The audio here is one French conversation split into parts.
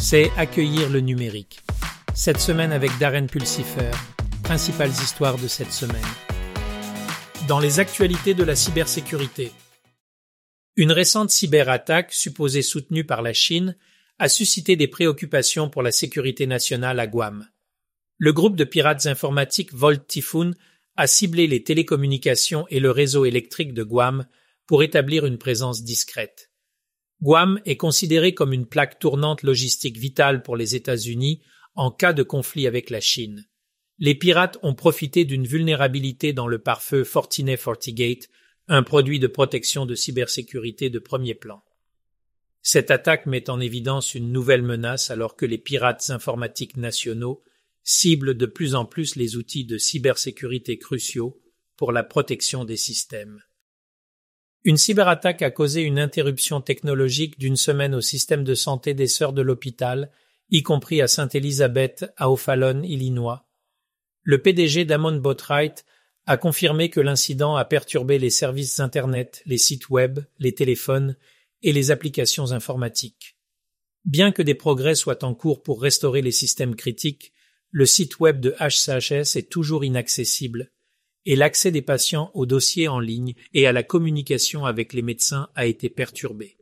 c'est accueillir le numérique. Cette semaine avec Darren Pulsifer, principales histoires de cette semaine. Dans les actualités de la cybersécurité. Une récente cyberattaque, supposée soutenue par la Chine, a suscité des préoccupations pour la sécurité nationale à Guam. Le groupe de pirates informatiques Volt Typhoon a ciblé les télécommunications et le réseau électrique de Guam pour établir une présence discrète. Guam est considéré comme une plaque tournante logistique vitale pour les États-Unis en cas de conflit avec la Chine. Les pirates ont profité d'une vulnérabilité dans le pare-feu Fortinet FortiGate, un produit de protection de cybersécurité de premier plan. Cette attaque met en évidence une nouvelle menace alors que les pirates informatiques nationaux ciblent de plus en plus les outils de cybersécurité cruciaux pour la protection des systèmes. Une cyberattaque a causé une interruption technologique d'une semaine au système de santé des sœurs de l'hôpital, y compris à Sainte-Élisabeth, à O'Fallon, Illinois. Le PDG d'Amon Botright a confirmé que l'incident a perturbé les services Internet, les sites web, les téléphones et les applications informatiques. Bien que des progrès soient en cours pour restaurer les systèmes critiques, le site web de HCHS est toujours inaccessible et l'accès des patients aux dossiers en ligne et à la communication avec les médecins a été perturbé.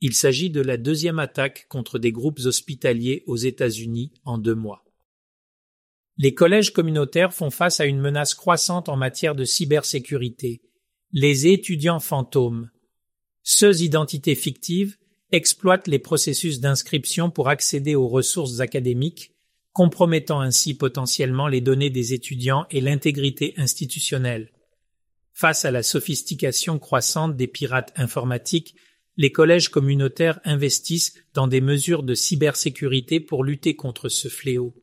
Il s'agit de la deuxième attaque contre des groupes hospitaliers aux États-Unis en deux mois. Les collèges communautaires font face à une menace croissante en matière de cybersécurité. Les étudiants fantômes. Ceux identités fictives exploitent les processus d'inscription pour accéder aux ressources académiques compromettant ainsi potentiellement les données des étudiants et l'intégrité institutionnelle. Face à la sophistication croissante des pirates informatiques, les collèges communautaires investissent dans des mesures de cybersécurité pour lutter contre ce fléau.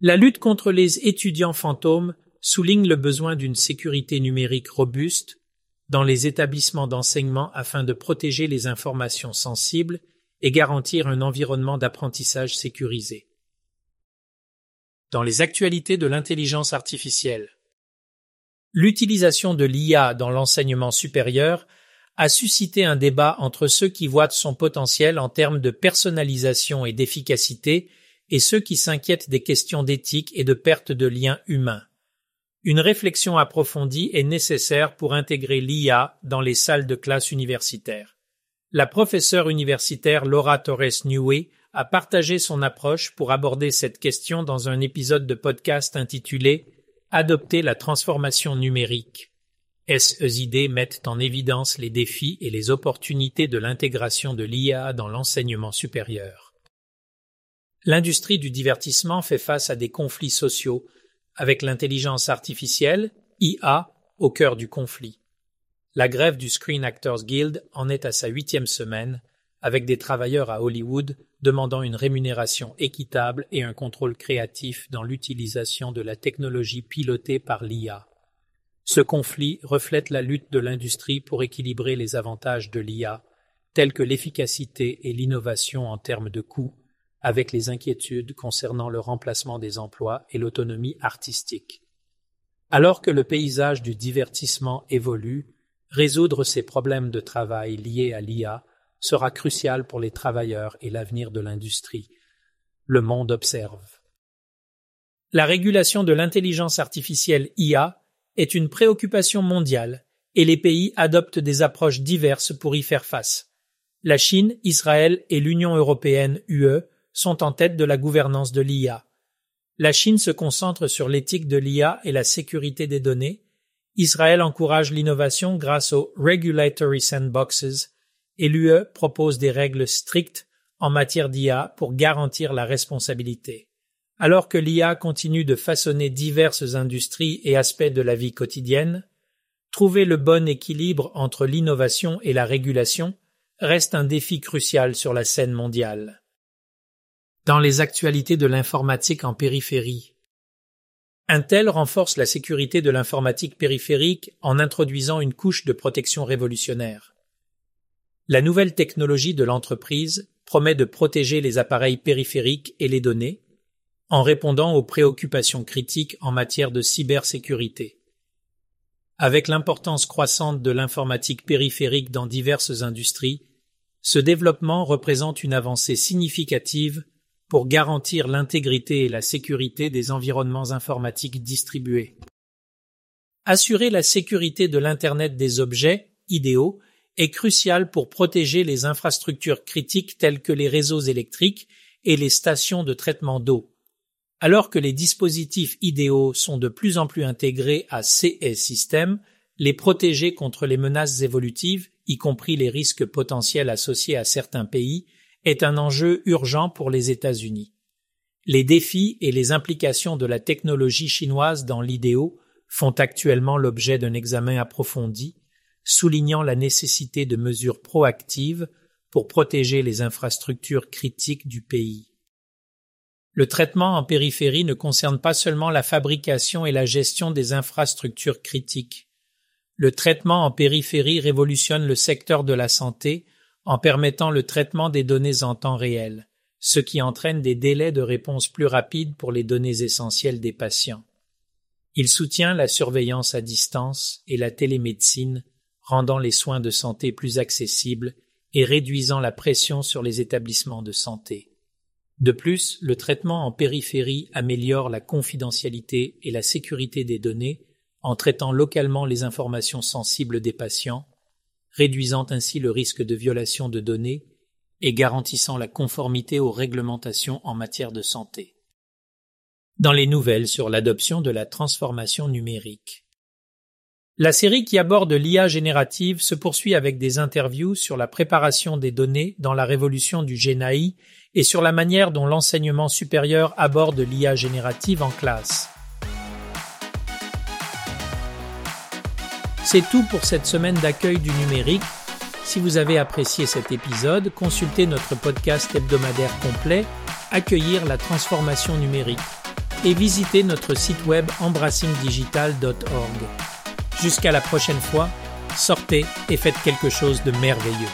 La lutte contre les étudiants fantômes souligne le besoin d'une sécurité numérique robuste dans les établissements d'enseignement afin de protéger les informations sensibles et garantir un environnement d'apprentissage sécurisé dans les actualités de l'intelligence artificielle. L'utilisation de l'IA dans l'enseignement supérieur a suscité un débat entre ceux qui voient son potentiel en termes de personnalisation et d'efficacité et ceux qui s'inquiètent des questions d'éthique et de perte de liens humains. Une réflexion approfondie est nécessaire pour intégrer l'IA dans les salles de classe universitaires. La professeure universitaire Laura Torres Newey a partagé son approche pour aborder cette question dans un épisode de podcast intitulé Adopter la transformation numérique. Idées mettent en évidence les défis et les opportunités de l'intégration de l'IA dans l'enseignement supérieur. L'industrie du divertissement fait face à des conflits sociaux, avec l'intelligence artificielle, IA, au cœur du conflit. La grève du Screen Actors Guild en est à sa huitième semaine, avec des travailleurs à Hollywood demandant une rémunération équitable et un contrôle créatif dans l'utilisation de la technologie pilotée par l'IA. Ce conflit reflète la lutte de l'industrie pour équilibrer les avantages de l'IA, tels que l'efficacité et l'innovation en termes de coûts, avec les inquiétudes concernant le remplacement des emplois et l'autonomie artistique. Alors que le paysage du divertissement évolue, résoudre ces problèmes de travail liés à l'IA sera crucial pour les travailleurs et l'avenir de l'industrie. Le monde observe. La régulation de l'intelligence artificielle IA est une préoccupation mondiale et les pays adoptent des approches diverses pour y faire face. La Chine, Israël et l'Union européenne UE sont en tête de la gouvernance de l'IA. La Chine se concentre sur l'éthique de l'IA et la sécurité des données. Israël encourage l'innovation grâce aux Regulatory Sandboxes et l'UE propose des règles strictes en matière d'IA pour garantir la responsabilité. Alors que l'IA continue de façonner diverses industries et aspects de la vie quotidienne, trouver le bon équilibre entre l'innovation et la régulation reste un défi crucial sur la scène mondiale. Dans les actualités de l'informatique en périphérie, Intel renforce la sécurité de l'informatique périphérique en introduisant une couche de protection révolutionnaire. La nouvelle technologie de l'entreprise promet de protéger les appareils périphériques et les données en répondant aux préoccupations critiques en matière de cybersécurité. Avec l'importance croissante de l'informatique périphérique dans diverses industries, Ce développement représente une avancée significative pour garantir l'intégrité et la sécurité des environnements informatiques distribués. Assurer la sécurité de l'Internet des objets, IDEO, est crucial pour protéger les infrastructures critiques telles que les réseaux électriques et les stations de traitement d'eau. Alors que les dispositifs IDEO sont de plus en plus intégrés à ces systèmes, les protéger contre les menaces évolutives, y compris les risques potentiels associés à certains pays, est un enjeu urgent pour les États-Unis. Les défis et les implications de la technologie chinoise dans l'IDEO font actuellement l'objet d'un examen approfondi, soulignant la nécessité de mesures proactives pour protéger les infrastructures critiques du pays. Le traitement en périphérie ne concerne pas seulement la fabrication et la gestion des infrastructures critiques. Le traitement en périphérie révolutionne le secteur de la santé en permettant le traitement des données en temps réel, ce qui entraîne des délais de réponse plus rapides pour les données essentielles des patients. Il soutient la surveillance à distance et la télémédecine, rendant les soins de santé plus accessibles et réduisant la pression sur les établissements de santé. De plus, le traitement en périphérie améliore la confidentialité et la sécurité des données en traitant localement les informations sensibles des patients, réduisant ainsi le risque de violation de données et garantissant la conformité aux réglementations en matière de santé. Dans les nouvelles sur l'adoption de la transformation numérique. La série qui aborde l'IA générative se poursuit avec des interviews sur la préparation des données dans la révolution du GENAI et sur la manière dont l'enseignement supérieur aborde l'IA générative en classe. C'est tout pour cette semaine d'accueil du numérique. Si vous avez apprécié cet épisode, consultez notre podcast hebdomadaire complet Accueillir la transformation numérique et visitez notre site web embrassingdigital.org. Jusqu'à la prochaine fois, sortez et faites quelque chose de merveilleux.